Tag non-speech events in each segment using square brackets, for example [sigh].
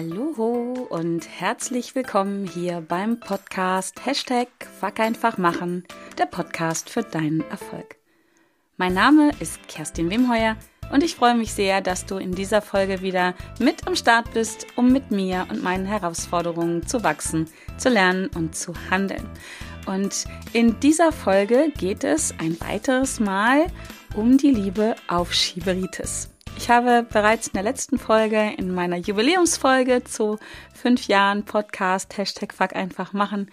Hallo und herzlich willkommen hier beim Podcast Hashtag Fuck einfach machen, der Podcast für deinen Erfolg. Mein Name ist Kerstin Wimheuer und ich freue mich sehr, dass du in dieser Folge wieder mit am Start bist, um mit mir und meinen Herausforderungen zu wachsen, zu lernen und zu handeln. Und in dieser Folge geht es ein weiteres Mal um die Liebe auf Schieberitis. Ich habe bereits in der letzten Folge, in meiner Jubiläumsfolge zu fünf Jahren Podcast, Hashtag Fuck einfach machen,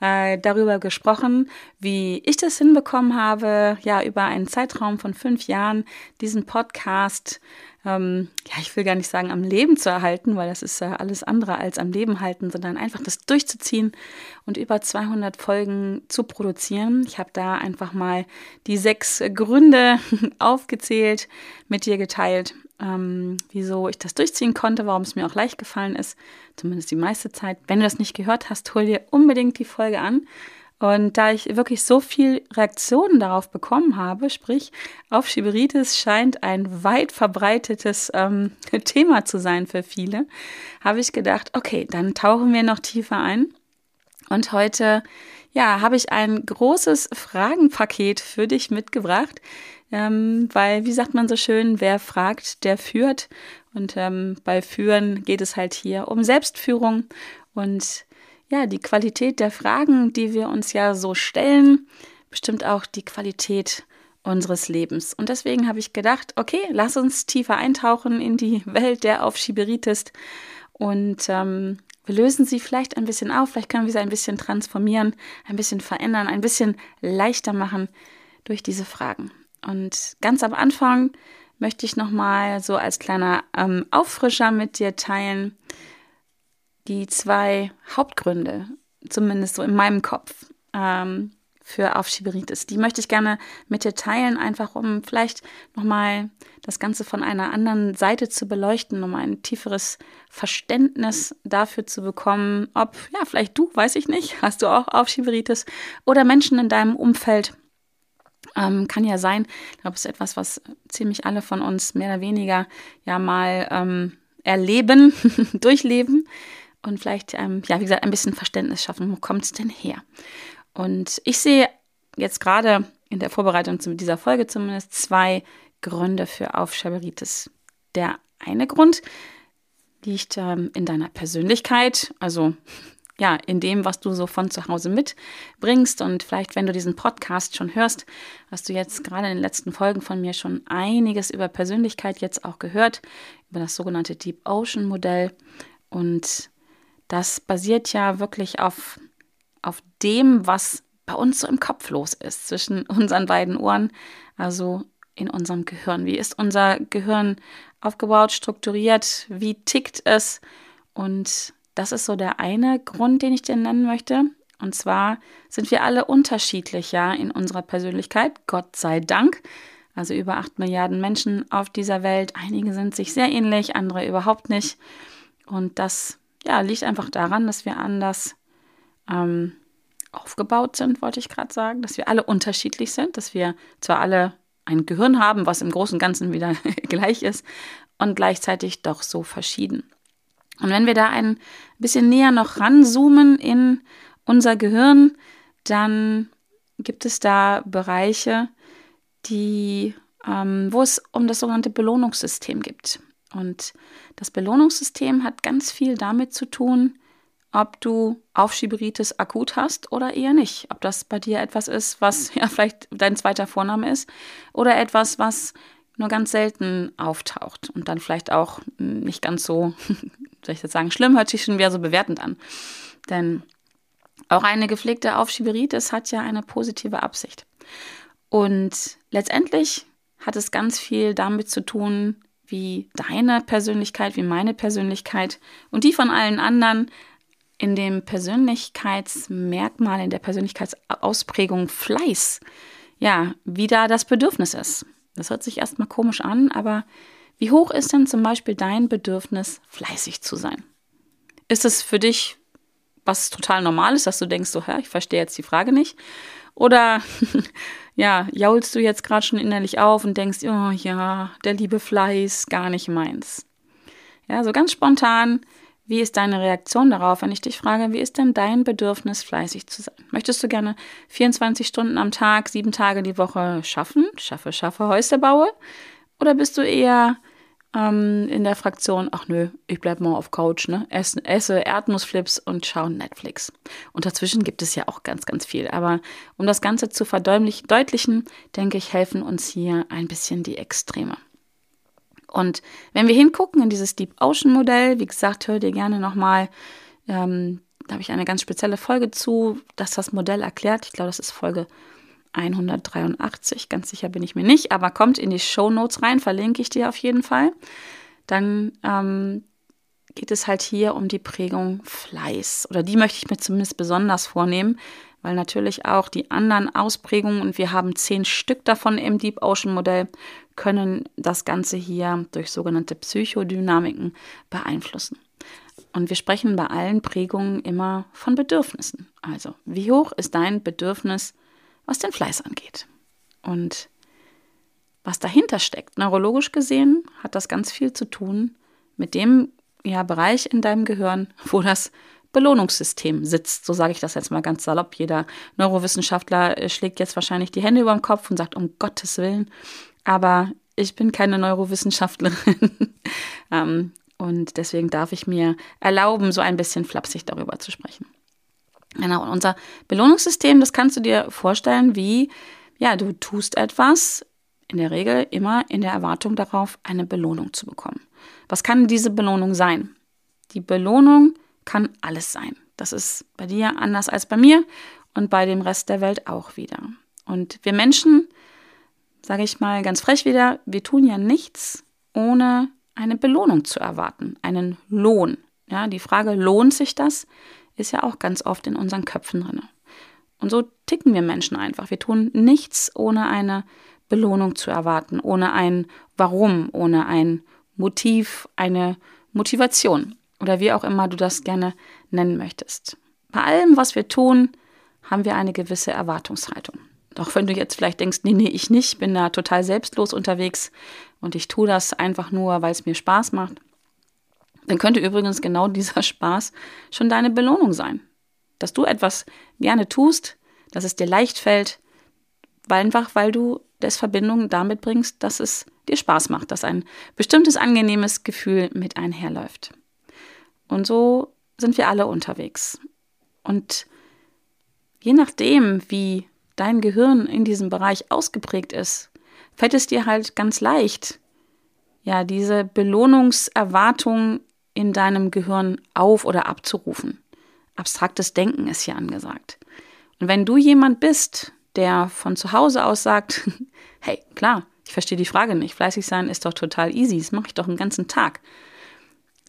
äh, darüber gesprochen, wie ich das hinbekommen habe, ja, über einen Zeitraum von fünf Jahren diesen Podcast ähm, ja, ich will gar nicht sagen, am Leben zu erhalten, weil das ist ja alles andere als am Leben halten, sondern einfach das durchzuziehen und über 200 Folgen zu produzieren. Ich habe da einfach mal die sechs Gründe [laughs] aufgezählt, mit dir geteilt, ähm, wieso ich das durchziehen konnte, warum es mir auch leicht gefallen ist, zumindest die meiste Zeit. Wenn du das nicht gehört hast, hol dir unbedingt die Folge an. Und da ich wirklich so viel Reaktionen darauf bekommen habe, sprich, Aufschieberitis scheint ein weit verbreitetes ähm, [laughs] Thema zu sein für viele, habe ich gedacht, okay, dann tauchen wir noch tiefer ein. Und heute, ja, habe ich ein großes Fragenpaket für dich mitgebracht, ähm, weil, wie sagt man so schön, wer fragt, der führt. Und ähm, bei Führen geht es halt hier um Selbstführung und ja, die Qualität der Fragen, die wir uns ja so stellen, bestimmt auch die Qualität unseres Lebens. Und deswegen habe ich gedacht, okay, lass uns tiefer eintauchen in die [laughs] Welt der Aufschieberitis und ähm, wir lösen sie vielleicht ein bisschen auf, vielleicht können wir sie ein bisschen transformieren, ein bisschen verändern, ein bisschen leichter machen durch diese Fragen. Und ganz am Anfang möchte ich nochmal so als kleiner ähm, Auffrischer mit dir teilen, die zwei Hauptgründe, zumindest so in meinem Kopf, ähm, für Aufschieberitis. Die möchte ich gerne mit dir teilen, einfach um vielleicht nochmal das Ganze von einer anderen Seite zu beleuchten, um ein tieferes Verständnis dafür zu bekommen, ob, ja, vielleicht du, weiß ich nicht, [laughs] hast du auch Aufschieberitis oder Menschen in deinem Umfeld. Ähm, kann ja sein. Ich glaube, es ist etwas, was ziemlich alle von uns mehr oder weniger ja mal ähm, erleben, [laughs] durchleben und vielleicht, ähm, ja, wie gesagt, ein bisschen Verständnis schaffen. Wo kommt es denn her? Und ich sehe jetzt gerade in der Vorbereitung zu dieser Folge zumindest zwei Gründe für Aufschieberitis. Der eine Grund liegt ähm, in deiner Persönlichkeit, also [laughs] ja, in dem, was du so von zu Hause mitbringst. Und vielleicht, wenn du diesen Podcast schon hörst, hast du jetzt gerade in den letzten Folgen von mir schon einiges über Persönlichkeit jetzt auch gehört, über das sogenannte Deep Ocean Modell. Und das basiert ja wirklich auf, auf dem, was bei uns so im Kopf los ist, zwischen [laughs] unseren beiden Ohren, also in unserem Gehirn. Wie ist unser Gehirn aufgebaut, strukturiert? Wie tickt es? Und das ist so der eine Grund, den ich dir nennen möchte. Und zwar sind wir alle unterschiedlich, ja, in unserer Persönlichkeit, Gott sei Dank. Also über acht Milliarden Menschen auf dieser Welt. Einige sind sich sehr ähnlich, andere überhaupt nicht. Und das ja, liegt einfach daran, dass wir anders ähm, aufgebaut sind, wollte ich gerade sagen, dass wir alle unterschiedlich sind, dass wir zwar alle ein Gehirn haben, was im Großen und Ganzen wieder [laughs] gleich ist, und gleichzeitig doch so verschieden. Und wenn wir da ein bisschen näher noch ranzoomen in unser Gehirn, dann gibt es da Bereiche, die, ähm, wo es um das sogenannte Belohnungssystem geht. Und das Belohnungssystem hat ganz viel damit zu tun, ob du Aufschieberitis akut hast oder eher nicht. Ob das bei dir etwas ist, was [laughs] ja vielleicht dein zweiter Vorname ist oder etwas, was nur ganz selten auftaucht und dann vielleicht auch nicht ganz so, [laughs] soll ich jetzt sagen, schlimm, hört sich schon wieder so bewertend an. Denn auch eine gepflegte Aufschieberitis hat ja eine positive Absicht. Und letztendlich hat es ganz viel damit zu tun, wie deine Persönlichkeit, wie meine Persönlichkeit und die von allen anderen in dem Persönlichkeitsmerkmal, in der Persönlichkeitsausprägung Fleiß, ja, wie da das Bedürfnis ist. Das hört sich erstmal komisch an, aber wie hoch ist denn zum Beispiel dein Bedürfnis, fleißig zu sein? Ist es für dich was total normal ist, dass du denkst, so, hä, ich verstehe jetzt die Frage nicht? Oder [laughs] ja, jaulst du jetzt gerade schon innerlich auf und denkst, oh ja, der liebe Fleiß, gar nicht meins. Ja, so ganz spontan, Wie ist deine Reaktion darauf, wenn ich dich frage, wie ist denn dein Bedürfnis, fleißig zu sein? Möchtest du gerne 24 Stunden am Tag, sieben Tage die Woche schaffen? Schaffe, schaffe, Häuser baue? Oder bist du eher ähm, in der Fraktion, ach nö, ich bleib mal auf Couch, ne? Esse, esse Erdnussflips und schaue Netflix. Und dazwischen gibt es ja auch ganz, ganz viel. Aber um das Ganze zu verdeutlichen, denke ich, helfen uns hier ein bisschen die Extreme. Und wenn wir hingucken in dieses Deep Ocean Modell, wie gesagt, hör dir gerne nochmal, ähm, da habe ich eine ganz spezielle Folge zu, dass das Modell erklärt. Ich glaube, das ist Folge 183, ganz sicher bin ich mir nicht, aber kommt in die Show Notes rein, verlinke ich dir auf jeden Fall. Dann ähm, geht es halt hier um die Prägung Fleiß. Oder die möchte ich mir zumindest besonders vornehmen, weil natürlich auch die anderen Ausprägungen, und wir haben zehn Stück davon im Deep Ocean Modell, können das Ganze hier durch sogenannte Psychodynamiken beeinflussen. Und wir sprechen bei allen Prägungen immer von Bedürfnissen. Also, wie hoch ist dein Bedürfnis, was den Fleiß angeht? Und was dahinter steckt, neurologisch gesehen, hat das ganz viel zu tun mit dem ja, Bereich in deinem Gehirn, wo das Belohnungssystem sitzt. So sage ich das jetzt mal ganz salopp. Jeder Neurowissenschaftler äh, schlägt jetzt wahrscheinlich die Hände über dem Kopf und sagt, um Gottes Willen, aber ich bin keine Neurowissenschaftlerin. [laughs] ähm, und deswegen darf ich mir erlauben, so ein bisschen flapsig darüber zu sprechen. Genau, und unser Belohnungssystem, das kannst du dir vorstellen, wie, ja, du tust etwas, in der Regel immer in der Erwartung darauf, eine Belohnung zu bekommen. Was kann diese Belohnung sein? Die Belohnung kann alles sein. Das ist bei dir anders als bei mir und bei dem Rest der Welt auch wieder. Und wir Menschen sage ich mal ganz frech wieder, wir tun ja nichts, ohne eine Belohnung zu erwarten, einen Lohn. Ja, die Frage, lohnt sich das, ist ja auch ganz oft in unseren Köpfen drin. Und so ticken wir Menschen einfach. Wir tun nichts, ohne eine Belohnung zu erwarten, ohne ein Warum, ohne ein Motiv, eine Motivation oder wie auch immer du das gerne nennen möchtest. Bei allem, was wir tun, haben wir eine gewisse Erwartungshaltung. Doch wenn du jetzt vielleicht denkst, nee, nee, ich nicht, bin da total selbstlos unterwegs und ich tue das einfach nur, weil es mir Spaß macht, dann könnte übrigens genau dieser [laughs] Spaß schon deine Belohnung sein. Dass du etwas gerne tust, dass es dir leicht fällt, weil einfach weil du das Verbindung damit bringst, dass es dir Spaß macht, dass ein bestimmtes angenehmes Gefühl mit einherläuft. Und so sind wir alle unterwegs. Und je nachdem, wie dein Gehirn in diesem Bereich ausgeprägt ist, fällt es dir halt ganz leicht, ja, diese Belohnungserwartung in deinem Gehirn auf oder abzurufen. Abstraktes Denken ist hier angesagt. Und wenn du jemand bist, der von zu Hause aus sagt, [laughs] hey, klar, ich verstehe die Frage nicht, fleißig sein ist doch total easy, das mache ich doch den ganzen Tag.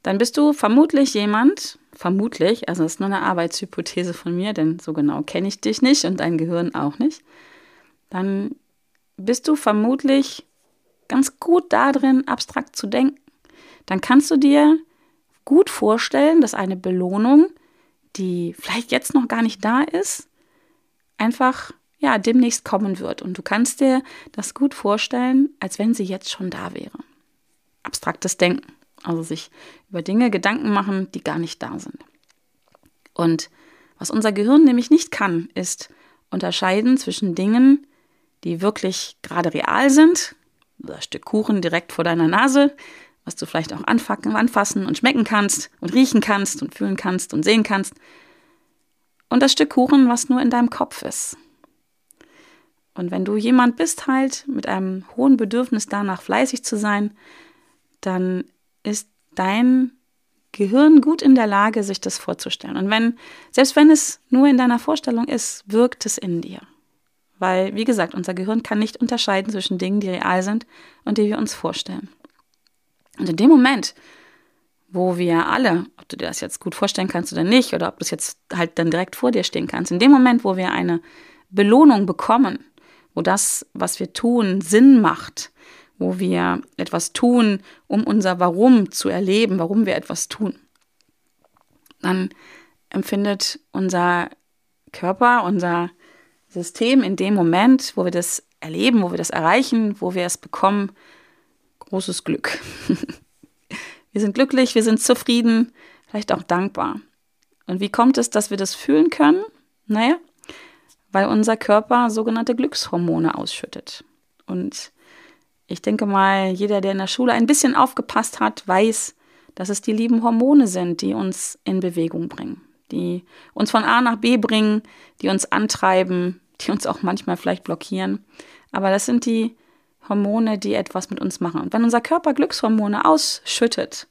Dann bist du vermutlich jemand, vermutlich, also das ist nur eine Arbeitshypothese von mir, denn so genau kenne ich dich nicht und dein Gehirn auch nicht, dann bist du vermutlich ganz gut darin, abstrakt zu denken. Dann kannst du dir gut vorstellen, dass eine Belohnung, die vielleicht jetzt noch gar nicht da ist, einfach ja demnächst kommen wird. Und du kannst dir das gut vorstellen, als wenn sie jetzt schon da wäre. Abstraktes Denken. Also sich über Dinge Gedanken machen, die gar nicht da sind. Und was unser Gehirn nämlich nicht kann, ist unterscheiden zwischen Dingen, die wirklich gerade real sind, das Stück Kuchen direkt vor deiner Nase, was du vielleicht auch anfassen und schmecken kannst und riechen kannst und fühlen kannst und sehen kannst, und das Stück Kuchen, was nur in deinem Kopf ist. Und wenn du jemand bist halt mit einem hohen Bedürfnis danach fleißig zu sein, dann ist dein Gehirn gut in der Lage, sich das vorzustellen. Und wenn, selbst wenn es nur in deiner Vorstellung ist, wirkt es in dir. Weil, wie gesagt, unser Gehirn kann nicht unterscheiden zwischen Dingen, die real sind und die wir uns vorstellen. Und in dem Moment, wo wir alle, ob du dir das jetzt gut vorstellen kannst oder nicht, oder ob du es jetzt halt dann direkt vor dir stehen kannst, in dem Moment, wo wir eine Belohnung bekommen, wo das, was wir tun, Sinn macht, wo wir etwas tun, um unser Warum zu erleben, warum wir etwas tun, dann empfindet unser Körper, unser System in dem Moment, wo wir das erleben, wo wir das erreichen, wo wir es bekommen, großes Glück. [laughs] wir sind glücklich, wir sind zufrieden, vielleicht auch dankbar. Und wie kommt es, dass wir das fühlen können? Naja, weil unser Körper sogenannte Glückshormone ausschüttet. Und ich denke mal, jeder, der in der Schule ein bisschen aufgepasst hat, weiß, dass es die lieben Hormone sind, die uns in Bewegung bringen, die uns von A nach B bringen, die uns antreiben, die uns auch manchmal vielleicht blockieren. Aber das sind die Hormone, die etwas mit uns machen. Und wenn unser Körper Glückshormone ausschüttet,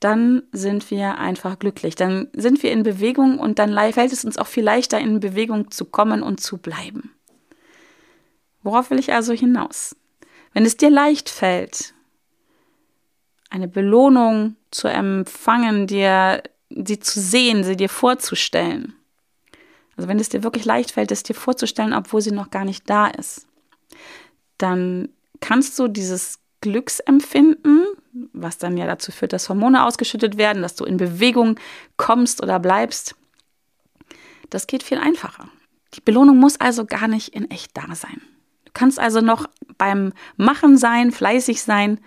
dann sind wir einfach glücklich. Dann sind wir in Bewegung und dann fällt es uns auch viel leichter, in Bewegung zu kommen und zu bleiben. Worauf will ich also hinaus? Wenn es dir leicht fällt, eine Belohnung zu empfangen, dir sie zu sehen, sie dir vorzustellen. Also wenn es dir wirklich leicht fällt, es dir vorzustellen, obwohl sie noch gar nicht da ist, dann kannst du dieses Glücksempfinden, was dann ja dazu führt, dass Hormone ausgeschüttet werden, dass du in Bewegung kommst oder bleibst, das geht viel einfacher. Die Belohnung muss also gar nicht in echt da sein. Du kannst also noch beim Machen sein, fleißig sein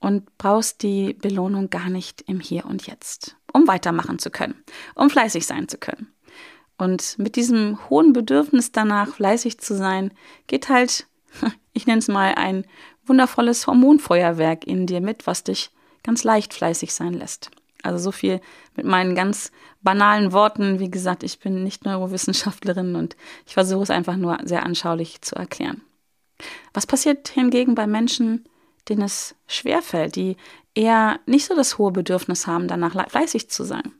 und brauchst die Belohnung gar nicht im Hier und Jetzt, um weitermachen zu können, um fleißig sein zu können. Und mit diesem hohen Bedürfnis danach, fleißig zu sein, geht halt, [laughs] ich nenne es mal, ein wundervolles Hormonfeuerwerk in dir mit, was dich ganz leicht fleißig sein lässt. Also so viel mit meinen ganz banalen Worten. Wie gesagt, ich bin nicht Neurowissenschaftlerin und ich versuche es einfach nur sehr anschaulich zu erklären. Was passiert hingegen bei Menschen, denen es schwerfällt, die eher nicht so das hohe Bedürfnis haben, danach fleißig zu sein?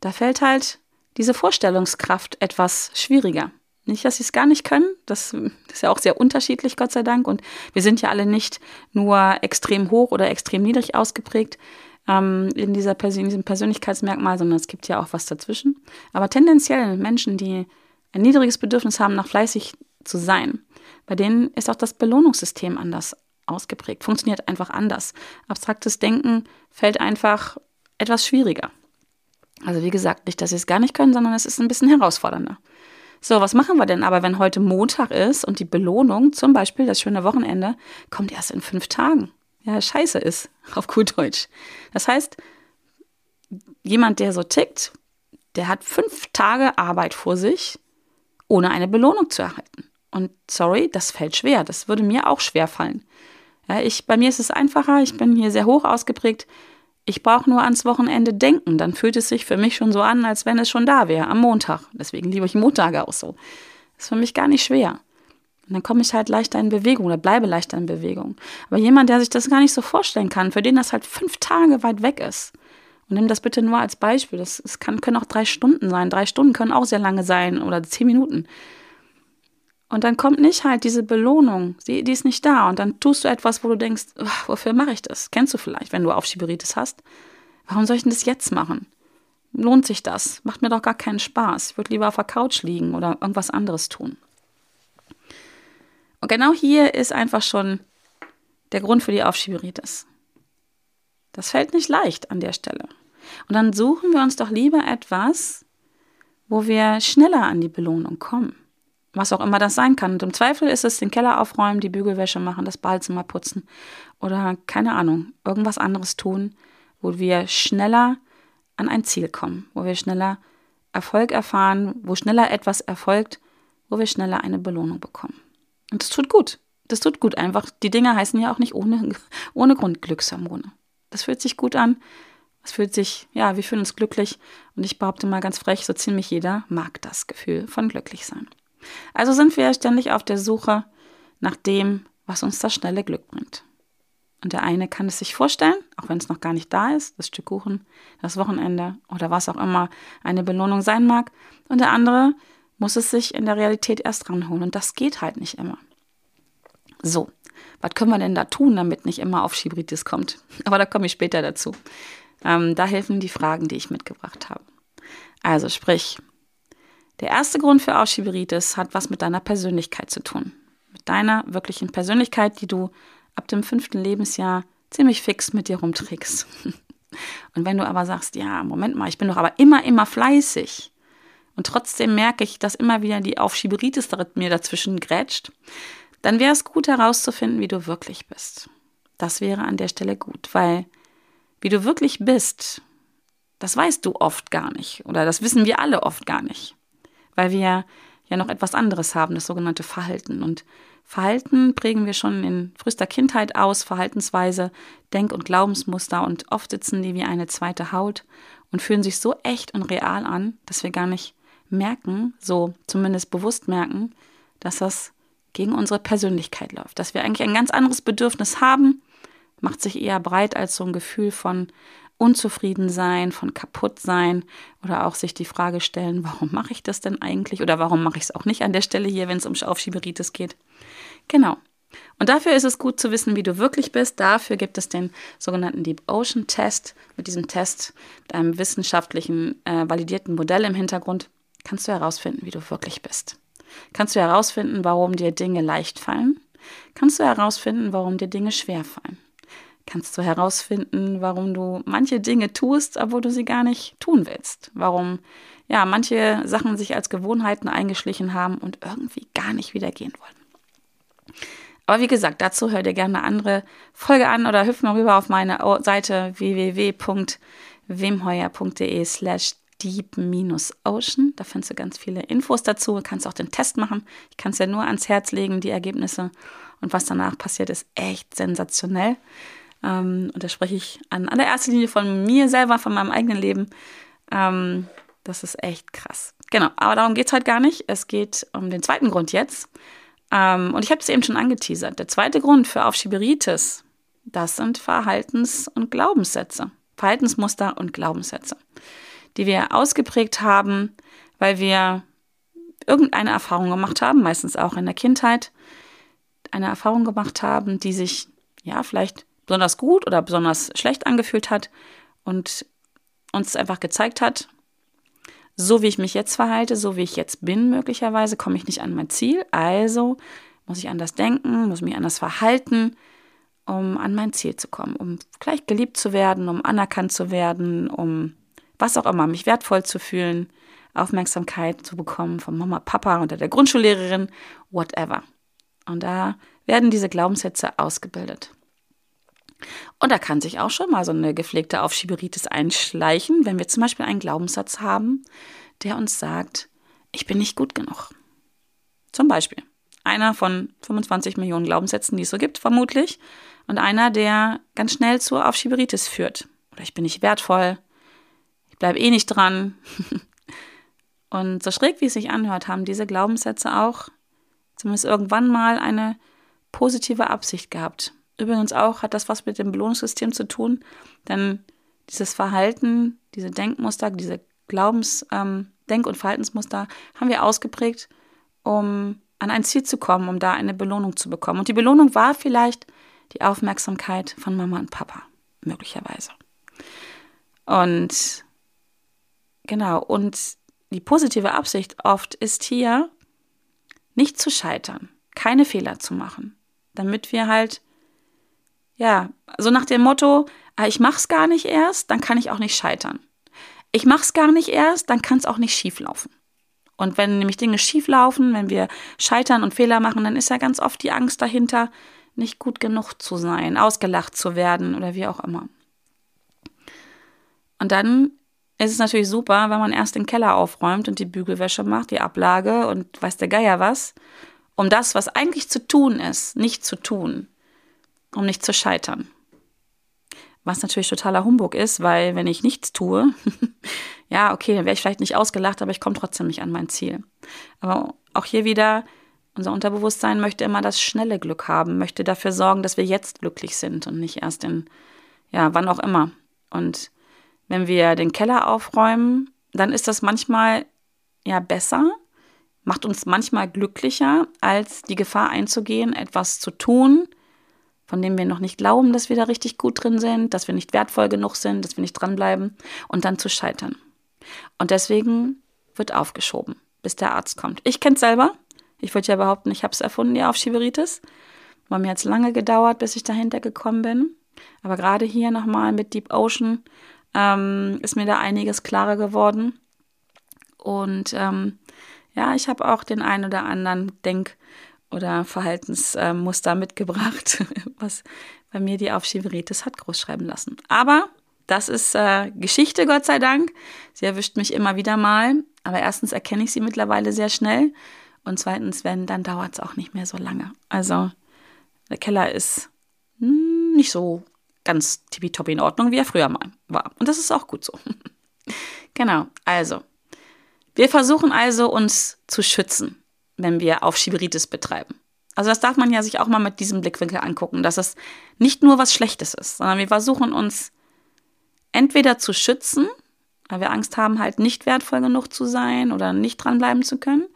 Da fällt halt diese Vorstellungskraft etwas schwieriger. Nicht, dass sie es gar nicht können, das ist ja auch sehr unterschiedlich, Gott sei Dank. Und wir sind ja alle nicht nur extrem hoch oder extrem niedrig ausgeprägt ähm, in, dieser Persön diesem Persönlichkeitsmerkmal, sondern es gibt ja auch was dazwischen. Aber tendenziell Menschen, die ein niedriges Bedürfnis haben, nach fleißig zu sein, bei denen ist auch das Belohnungssystem anders ausgeprägt, funktioniert einfach anders. Abstraktes Denken fällt einfach etwas schwieriger. Also wie gesagt, nicht, dass sie es gar nicht können, sondern es ist ein bisschen herausfordernder. So, was machen wir denn aber, wenn heute Montag ist und die Belohnung, zum Beispiel das schöne Wochenende, kommt erst in fünf Tagen? Ja, scheiße ist, [laughs] auf gut Deutsch. Das heißt, jemand, der so tickt, der hat fünf Tage Arbeit vor sich, ohne eine Belohnung zu erhalten. Und sorry, das fällt schwer. Das würde mir auch schwer fallen. Ja, ich, bei mir ist es einfacher. Ich bin hier sehr hoch ausgeprägt. Ich brauche nur ans Wochenende denken, dann fühlt es sich für mich schon so an, als wenn es schon da wäre, am Montag. Deswegen liebe ich Montage auch so. Ist für mich gar nicht schwer. Und dann komme ich halt leichter in Bewegung oder bleibe leichter in Bewegung. Aber jemand, der sich das gar nicht so vorstellen kann, für den das halt fünf Tage weit weg ist, und nimm das bitte nur als Beispiel. Das, das können auch drei Stunden sein. Drei Stunden können auch sehr lange sein oder zehn Minuten. Und dann kommt nicht halt diese Belohnung, die, die ist nicht da. Und dann tust du etwas, wo du denkst, wofür mache ich das? Kennst du vielleicht, wenn du Aufschieberitis hast? Warum soll ich denn das jetzt machen? Lohnt sich das? Macht mir doch gar keinen Spaß. Ich würde lieber auf der Couch liegen oder irgendwas anderes tun. Und genau hier ist einfach schon der Grund für die Aufschieberitis. Das fällt nicht leicht an der Stelle. Und dann suchen wir uns doch lieber etwas, wo wir schneller an die Belohnung kommen was auch immer das sein kann. Und im Zweifel ist es den Keller aufräumen, die Bügelwäsche machen, das Badezimmer putzen oder keine Ahnung, irgendwas anderes tun, wo wir schneller an ein Ziel kommen, wo wir schneller Erfolg erfahren, wo schneller etwas erfolgt, wo wir schneller eine Belohnung bekommen. Und das tut gut. Das tut gut einfach. Die Dinge heißen ja auch nicht ohne, [laughs] ohne Grund Glückshormone. Das fühlt sich gut an. Es fühlt sich, ja, wir fühlen uns glücklich. Und ich behaupte mal ganz frech, so ziemlich jeder mag das Gefühl von glücklich sein. Also sind wir ständig auf der Suche nach dem, was uns das schnelle Glück bringt. Und der eine kann es sich vorstellen, auch wenn es noch gar nicht da ist, das Stück Kuchen, das Wochenende oder was auch immer eine Belohnung sein mag. Und der andere muss es sich in der Realität erst ranholen. Und das geht halt nicht immer. So, was können wir denn da tun, damit nicht immer auf Schibritis kommt? [laughs] Aber da komme ich später dazu. Ähm, da helfen die Fragen, die ich mitgebracht habe. Also sprich, der erste Grund für Ausschieberitis hat was mit deiner Persönlichkeit zu tun. Mit deiner wirklichen Persönlichkeit, die du ab dem fünften Lebensjahr ziemlich fix mit dir rumträgst. [laughs] Und wenn du aber sagst, ja, Moment mal, ich bin doch aber immer, immer fleißig und trotzdem merke ich, dass immer wieder die Aufschieberitis mir dazwischen grätscht, dann wäre es gut herauszufinden, wie du wirklich bist. Das wäre an der Stelle gut, weil wie du wirklich bist, Das weißt du oft gar nicht oder das wissen wir alle oft gar nicht, weil wir ja noch etwas anderes haben, das sogenannte Verhalten. Und Verhalten prägen wir schon in frühester Kindheit aus, Verhaltensweise, Denk- und Glaubensmuster und oft sitzen die wie eine zweite Haut und fühlen sich so echt und real an, dass wir gar nicht merken, so zumindest bewusst merken, dass das gegen unsere Persönlichkeit läuft, dass wir eigentlich ein ganz anderes Bedürfnis haben, macht sich eher breit als so ein Gefühl von unzufrieden sein, von kaputt sein oder auch sich die Frage stellen, warum mache ich das denn eigentlich oder warum mache ich es auch nicht an der Stelle hier, wenn es um Aufschieberitis geht. Genau. Und dafür ist es gut zu wissen, wie du wirklich bist. Dafür gibt es den sogenannten Deep Ocean Test. Mit diesem Test, mit einem wissenschaftlichen, äh, validierten Modell im Hintergrund, kannst du herausfinden, wie du wirklich bist. Kannst du herausfinden, warum dir Dinge leicht fallen? Kannst du herausfinden, warum dir Dinge schwer fallen? Kannst du herausfinden, warum du manche Dinge tust, obwohl du sie gar nicht tun willst. Warum ja manche Sachen sich als Gewohnheiten eingeschlichen haben und irgendwie gar nicht wieder gehen wollen. Aber wie gesagt, dazu hör dir gerne eine andere Folge an oder hüpf mal rüber auf meine Seite www.wemheuer.de slash deep-ocean. Da findest du ganz viele Infos dazu. Du kannst auch den Test machen. Ich kann es ja nur ans Herz legen, die Ergebnisse. Und was danach passiert, ist echt sensationell. Ähm, und da spreche ich an allererster Linie von mir selber, von meinem eigenen Leben. Ähm, das ist echt krass. Genau, aber darum geht es heute gar nicht. Es geht um den zweiten Grund jetzt. Ähm, und ich habe es eben schon angeteasert. Der zweite Grund für Aufschieberitis, das sind Verhaltens- und Glaubenssätze. Verhaltensmuster und Glaubenssätze, die wir ausgeprägt haben, weil wir irgendeine Erfahrung gemacht haben, meistens auch in der Kindheit, eine Erfahrung gemacht haben, die sich ja vielleicht besonders gut oder besonders schlecht angefühlt hat und uns einfach gezeigt hat, so wie ich mich jetzt verhalte, so wie ich jetzt bin, möglicherweise komme ich nicht an mein Ziel. Also muss ich anders denken, muss mich anders verhalten, um an mein Ziel zu kommen, um gleich geliebt zu werden, um anerkannt zu werden, um was auch immer, mich wertvoll zu fühlen, Aufmerksamkeit zu bekommen von Mama, Papa oder der Grundschullehrerin, whatever. Und da werden diese Glaubenssätze ausgebildet. Und da kann sich auch schon mal so eine gepflegte Aufschieberitis einschleichen, wenn wir zum Beispiel einen Glaubenssatz haben, der uns sagt, ich bin nicht gut genug. Zum Beispiel einer von 25 Millionen Glaubenssätzen, die es so gibt, vermutlich. Und einer, der ganz schnell zur Aufschieberitis führt. Oder ich bin nicht wertvoll, ich bleibe eh nicht dran. [laughs] Und so schräg wie es sich anhört, haben diese Glaubenssätze auch zumindest irgendwann mal eine positive Absicht gehabt. Übrigens auch hat das was mit dem Belohnungssystem zu tun, denn dieses Verhalten, diese Denkmuster, diese Glaubens-, ähm, Denk- und Verhaltensmuster haben wir ausgeprägt, um an ein Ziel zu kommen, um da eine Belohnung zu bekommen. Und die Belohnung war vielleicht die Aufmerksamkeit von Mama und Papa, möglicherweise. Und genau, und die positive Absicht oft ist hier, nicht zu scheitern, keine Fehler zu machen, damit wir halt ja, so nach dem Motto, ah, ich mach's gar nicht erst, dann kann ich auch nicht scheitern. Ich mach's gar nicht erst, dann kann es auch nicht schief laufen. Und wenn nämlich Dinge schief laufen, wenn wir scheitern und Fehler machen, dann ist ja ganz oft die Angst dahinter, nicht gut genug zu sein, ausgelacht zu werden oder wie auch immer. Und dann ist es natürlich super, wenn man erst den Keller aufräumt und die Bügelwäsche macht, die Ablage und weiß der Geier was, um das, was eigentlich zu tun ist, nicht zu tun um nicht zu scheitern. Was natürlich totaler Humbug ist, weil wenn ich nichts tue, [laughs] ja, okay, dann wäre ich vielleicht nicht ausgelacht, aber ich komme trotzdem nicht an mein Ziel. Aber auch hier wieder, unser Unterbewusstsein möchte immer das schnelle Glück haben, möchte dafür sorgen, dass wir jetzt glücklich sind und nicht erst in, ja, wann auch immer. Und wenn wir den Keller aufräumen, dann ist das manchmal ja besser, macht uns manchmal glücklicher, als die Gefahr einzugehen, etwas zu tun, von dem wir noch nicht glauben, dass wir da richtig gut drin sind, dass wir nicht wertvoll genug sind, dass wir nicht dranbleiben und dann zu scheitern. Und deswegen wird aufgeschoben, bis der Arzt kommt. Ich kenne es selber. Ich würde ja behaupten, ich habe es erfunden, die Aufschieberitis. Aber mir hat es lange gedauert, bis ich dahinter gekommen bin. Aber gerade hier nochmal mit Deep Ocean ähm, ist mir da einiges klarer geworden. Und ähm, ja, ich habe auch den einen oder anderen Denk- oder Verhaltensmuster mitgebracht, [laughs] was bei mir die Aufschieberitis hat großschreiben lassen. Aber das ist äh, Geschichte, Gott sei Dank. Sie erwischt mich immer wieder mal. Aber erstens erkenne ich sie mittlerweile sehr schnell. Und zweitens, wenn, dann dauert es auch nicht mehr so lange. Also der Keller ist hm, nicht so ganz tippitoppi in Ordnung, wie er früher mal war. Und das ist auch gut so. [laughs] genau, also. Wir versuchen also, uns zu schützen, wenn wir Aufschieberitis betreiben. Also das darf man ja sich auch mal mit diesem Blickwinkel angucken, dass es nicht nur was Schlechtes ist, sondern wir versuchen uns entweder zu schützen, weil wir Angst haben, halt nicht wertvoll genug zu sein oder nicht dranbleiben zu können,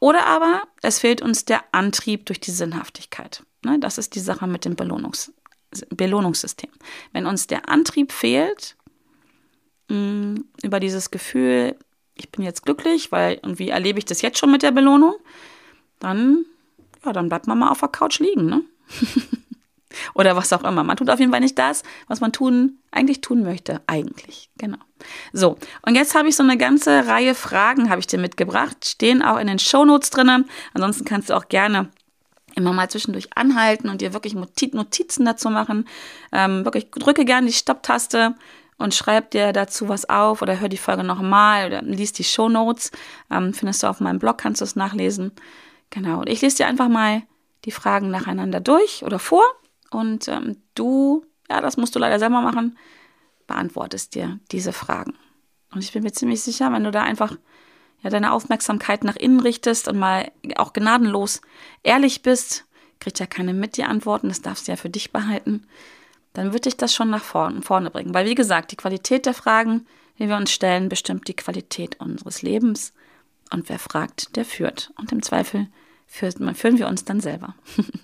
oder aber es fehlt uns der Antrieb durch die Sinnhaftigkeit. Ne, das ist die Sache mit dem Belohnungs Belohnungssystem. Wenn uns der Antrieb fehlt, mh, über dieses Gefühl, ich bin jetzt glücklich, weil irgendwie erlebe ich das jetzt schon mit der Belohnung, dann, ja, dann bleibt man mal auf der Couch liegen, ne? [laughs] Oder was auch immer. Man tut auf jeden Fall nicht das, was man tun, eigentlich tun möchte. Eigentlich. Genau. So. Und jetzt habe ich so eine ganze Reihe Fragen, habe ich dir mitgebracht. Stehen auch in den Shownotes drin. Ansonsten kannst du auch gerne immer mal zwischendurch anhalten und dir wirklich Notizen dazu machen. Ähm, wirklich drücke gerne die Stopptaste und schreib dir dazu was auf oder hör die Folge nochmal oder liest die Shownotes. Ähm, findest du auf meinem Blog, kannst du es nachlesen. Genau. Und ich lese dir einfach mal die Fragen nacheinander durch oder vor und ähm, du, ja, das musst du leider selber machen, beantwortest dir diese Fragen. Und ich bin mir ziemlich sicher, wenn du da einfach ja, deine Aufmerksamkeit nach innen richtest und mal auch gnadenlos ehrlich bist, kriegt ja keine mit die Antworten, das darfst du ja für dich behalten, dann wird dich das schon nach vorne bringen. Weil, wie gesagt, die Qualität der Fragen, die wir uns stellen, bestimmt die Qualität unseres Lebens. Und wer fragt, der führt. Und im Zweifel führen wir uns dann selber. [laughs]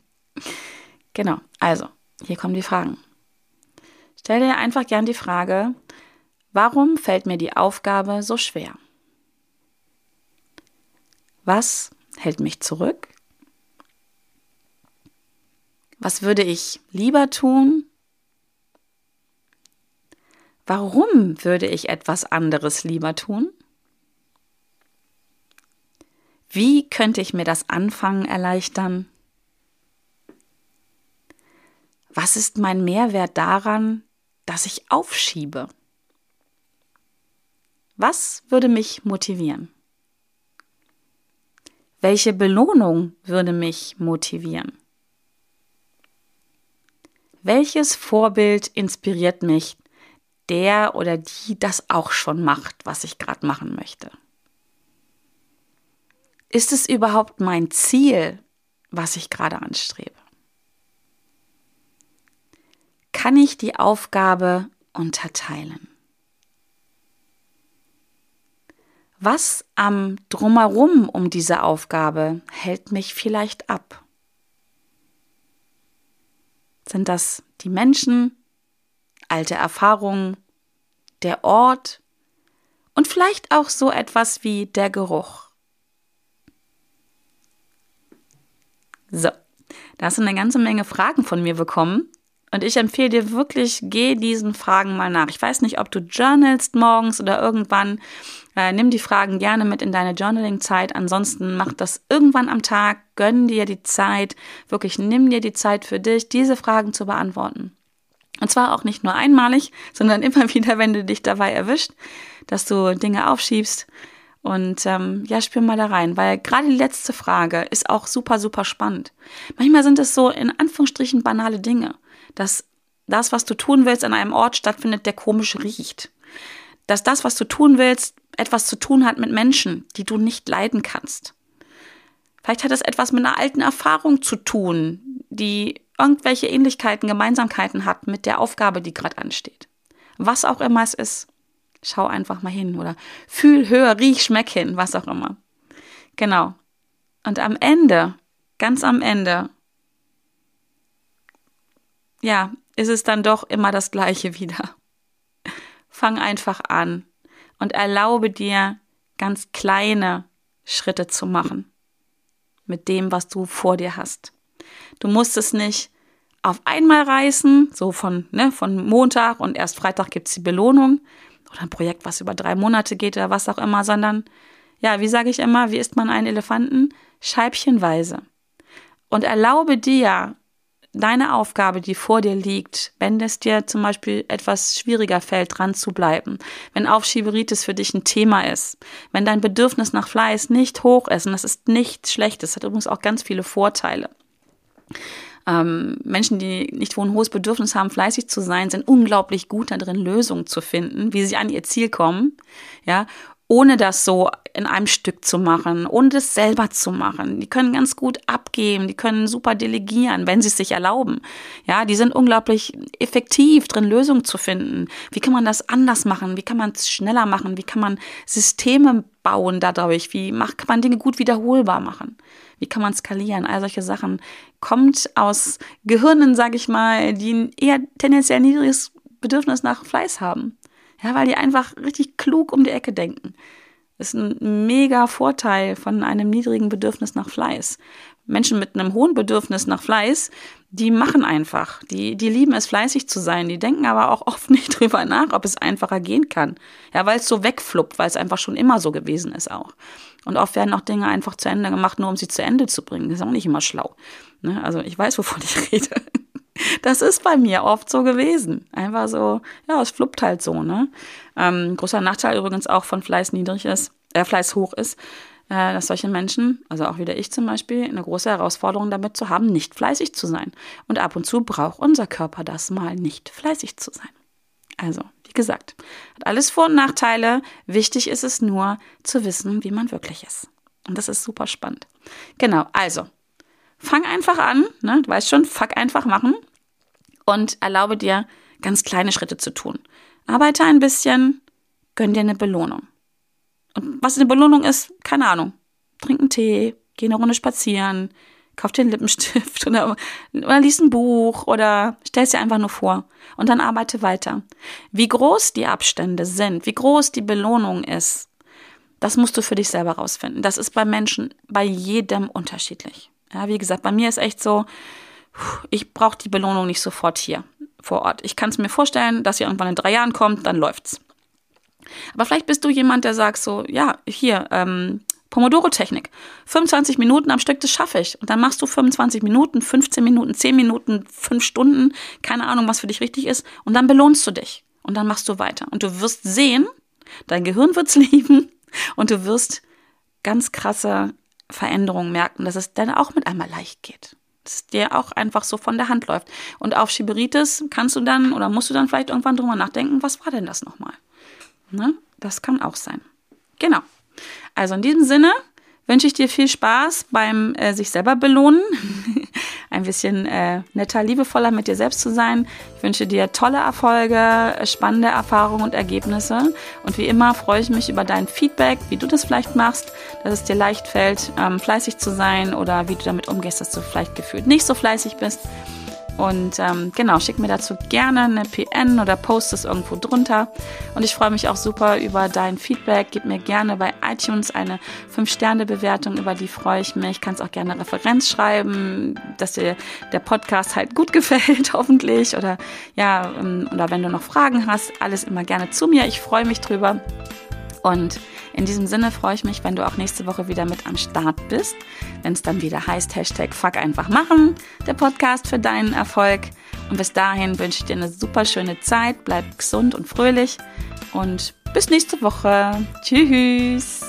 Genau, also, hier kommen die Fragen. Stell dir einfach gern die Frage, warum fällt mir die Aufgabe so schwer? Was hält mich zurück? Was würde ich lieber tun? Warum würde ich etwas anderes lieber tun? Wie könnte ich mir das Anfangen erleichtern? Was ist mein Mehrwert daran, dass ich aufschiebe? Was würde mich motivieren? Welche Belohnung würde mich motivieren? Welches Vorbild inspiriert mich, der oder die das auch schon macht, was ich gerade machen möchte? Ist es überhaupt mein Ziel, was ich gerade anstrebe? kann ich die Aufgabe unterteilen. Was am drumherum um diese Aufgabe hält mich vielleicht ab? Sind das die Menschen, alte Erfahrungen, der Ort und vielleicht auch so etwas wie der Geruch? So, da hast du eine ganze Menge Fragen von mir bekommen und ich empfehle dir wirklich, geh diesen Fragen mal nach. Ich weiß nicht, ob du journalst morgens oder irgendwann. Äh, nimm die Fragen gerne mit in deine Journaling-Zeit. Ansonsten mach das irgendwann am Tag. Gönn dir die Zeit. Wirklich nimm dir die Zeit für dich, diese Fragen zu beantworten. Und zwar auch nicht nur einmalig, sondern [laughs] immer wieder, wenn du dich dabei erwischt, dass du Dinge aufschiebst. Und ähm, ja, spür mal da rein, weil gerade die letzte Frage ist auch super, super spannend. Manchmal sind es so in Anführungsstrichen banale Dinge dass das, was du tun willst, an einem Ort stattfindet, der komisch riecht. Dass das, was du tun willst, etwas zu tun hat mit Menschen, die du nicht leiden kannst. Vielleicht hat es etwas mit einer alten Erfahrung zu tun, die irgendwelche Ähnlichkeiten, Gemeinsamkeiten hat mit der Aufgabe, die gerade ansteht. Was auch immer es ist, schau einfach mal hin oder fühl, hör, riech, schmeck hin, was auch immer. Genau. Und am Ende, ganz am Ende, ja, ist es dann doch immer das Gleiche [laughs] wieder. Fang einfach an und erlaube dir, ganz kleine Schritte zu machen mit dem, was du vor dir hast. Du musst es nicht auf einmal reißen, so von, ne, von Montag und erst Freitag gibt es die Belohnung oder ein Projekt, was über drei Monate geht oder was auch immer, sondern ja, wie sage ich immer, wie isst man einen Elefanten? Scheibchenweise. Und erlaube dir, deine Aufgabe, die vor dir liegt, wenn es dir zum Beispiel etwas schwieriger fällt, dran zu bleiben, wenn Aufschieberitis für dich ein Thema ist, wenn dein Bedürfnis nach Fleiß nicht hoch ist, und das ist nichts Schlechtes, hat übrigens auch ganz viele Vorteile. Ähm, Menschen, die nicht wo ein hohes Bedürfnis haben, fleißig zu sein, sind unglaublich gut darin, Lösungen zu finden, wie sie an ihr Ziel kommen. Ja, ohne das so in einem Stück zu machen, ohne das selber zu machen. Die können ganz gut abgeben, die können super delegieren, wenn sie es sich erlauben. Ja, die sind unglaublich effektiv drin, Lösungen zu finden. Wie kann man das anders machen? Wie kann man es schneller machen? Wie kann man Systeme bauen dadurch? Wie macht, kann man Dinge gut wiederholbar machen? Wie kann man skalieren? All solche Sachen kommt aus Gehirnen, sage ich mal, die ein eher tendenziell niedriges Bedürfnis nach Fleiß haben. Ja, weil die einfach richtig klug um die Ecke denken. Das ist ein mega Vorteil von einem niedrigen Bedürfnis nach Fleiß. Menschen mit einem hohen Bedürfnis nach Fleiß, die machen einfach. Die, die lieben es, fleißig zu sein. Die denken aber auch oft [laughs] nicht drüber nach, ob es einfacher gehen kann. Ja, weil es so wegfluppt, weil es einfach schon immer so gewesen ist auch. Und oft werden auch Dinge einfach zu Ende gemacht, nur um sie zu Ende zu bringen. Das ist auch nicht immer schlau. Ne? Also ich weiß, wovon [laughs] ich rede. Das ist bei mir oft so gewesen. Einfach so, ja, es fluppt halt so, ne? Ähm, großer Nachteil übrigens auch von Fleiß niedrig ist, äh, Fleiß hoch ist, äh, dass solche Menschen, also auch wieder ich zum Beispiel, eine große Herausforderung damit zu haben, nicht fleißig zu sein. Und ab und zu braucht unser Körper das mal, nicht fleißig zu sein. Also, wie gesagt, hat alles Vor- und Nachteile. Wichtig ist es nur zu wissen, wie man wirklich ist. Und das ist super spannend. Genau, also, fang einfach an, ne? du weißt schon, fuck einfach machen und erlaube dir, ganz kleine Schritte zu tun. Arbeite ein bisschen, gönn dir eine Belohnung. Und was eine Belohnung ist, keine Ahnung. Trink einen Tee, geh eine Runde spazieren, kauf dir einen Lippenstift [laughs] oder, oder lies ein Buch oder stell es dir einfach nur vor und dann arbeite weiter. Wie groß die Abstände sind, wie groß die Belohnung ist, das musst du für dich selber rausfinden. Das ist bei Menschen bei jedem unterschiedlich. Ja, wie gesagt, bei mir ist echt so, ich brauche die Belohnung nicht sofort hier vor Ort. Ich kann es mir vorstellen, dass sie irgendwann in drei Jahren kommt, dann läuft's. Aber vielleicht bist du jemand, der sagt so, ja, hier, ähm, Pomodoro-Technik. 25 Minuten am Stück, das schaffe ich. Und dann machst du 25 Minuten, 15 Minuten, 10 Minuten, 5 Stunden, keine Ahnung, was für dich richtig ist. Und dann belohnst du dich. Und dann machst du weiter. Und du wirst sehen, dein Gehirn wird's [laughs] lieben und du wirst ganz krasse Veränderungen merken, dass es dann auch mit einmal leicht geht dass dir auch einfach so von der Hand läuft. Und auf Schiberitis kannst du dann oder musst du dann vielleicht irgendwann drüber nachdenken, was war denn das nochmal? Ne? Das kann auch sein. Genau. Also in diesem Sinne wünsche ich dir viel Spaß beim äh, sich selber belohnen. [laughs] Ein bisschen äh, netter, liebevoller mit dir selbst zu sein. Ich wünsche dir tolle Erfolge, spannende Erfahrungen und Ergebnisse. Und wie immer freue ich mich über dein Feedback, wie du das vielleicht machst, dass es dir leicht fällt, ähm, fleißig zu sein oder wie du damit umgehst, dass du vielleicht gefühlt nicht so fleißig bist. Und ähm, genau, schick mir dazu gerne eine PN oder post es irgendwo drunter. Und ich freue mich auch super über dein Feedback. Gib mir gerne bei iTunes eine 5-Sterne-Bewertung, über die freue ich mich. Kannst auch gerne Referenz schreiben, dass dir der Podcast halt gut [laughs] gefällt, hoffentlich. Oder ja, ähm, oder wenn du noch Fragen hast, alles immer gerne zu mir. Ich freue mich drüber. Und in diesem Sinne freue ich mich, wenn du auch nächste Woche wieder mit am Start bist, wenn es dann wieder heißt Hashtag Fuck einfach machen, der Podcast für deinen Erfolg. Und bis dahin wünsche ich dir eine super schöne Zeit, bleib gesund und fröhlich und bis nächste Woche. Tschüss.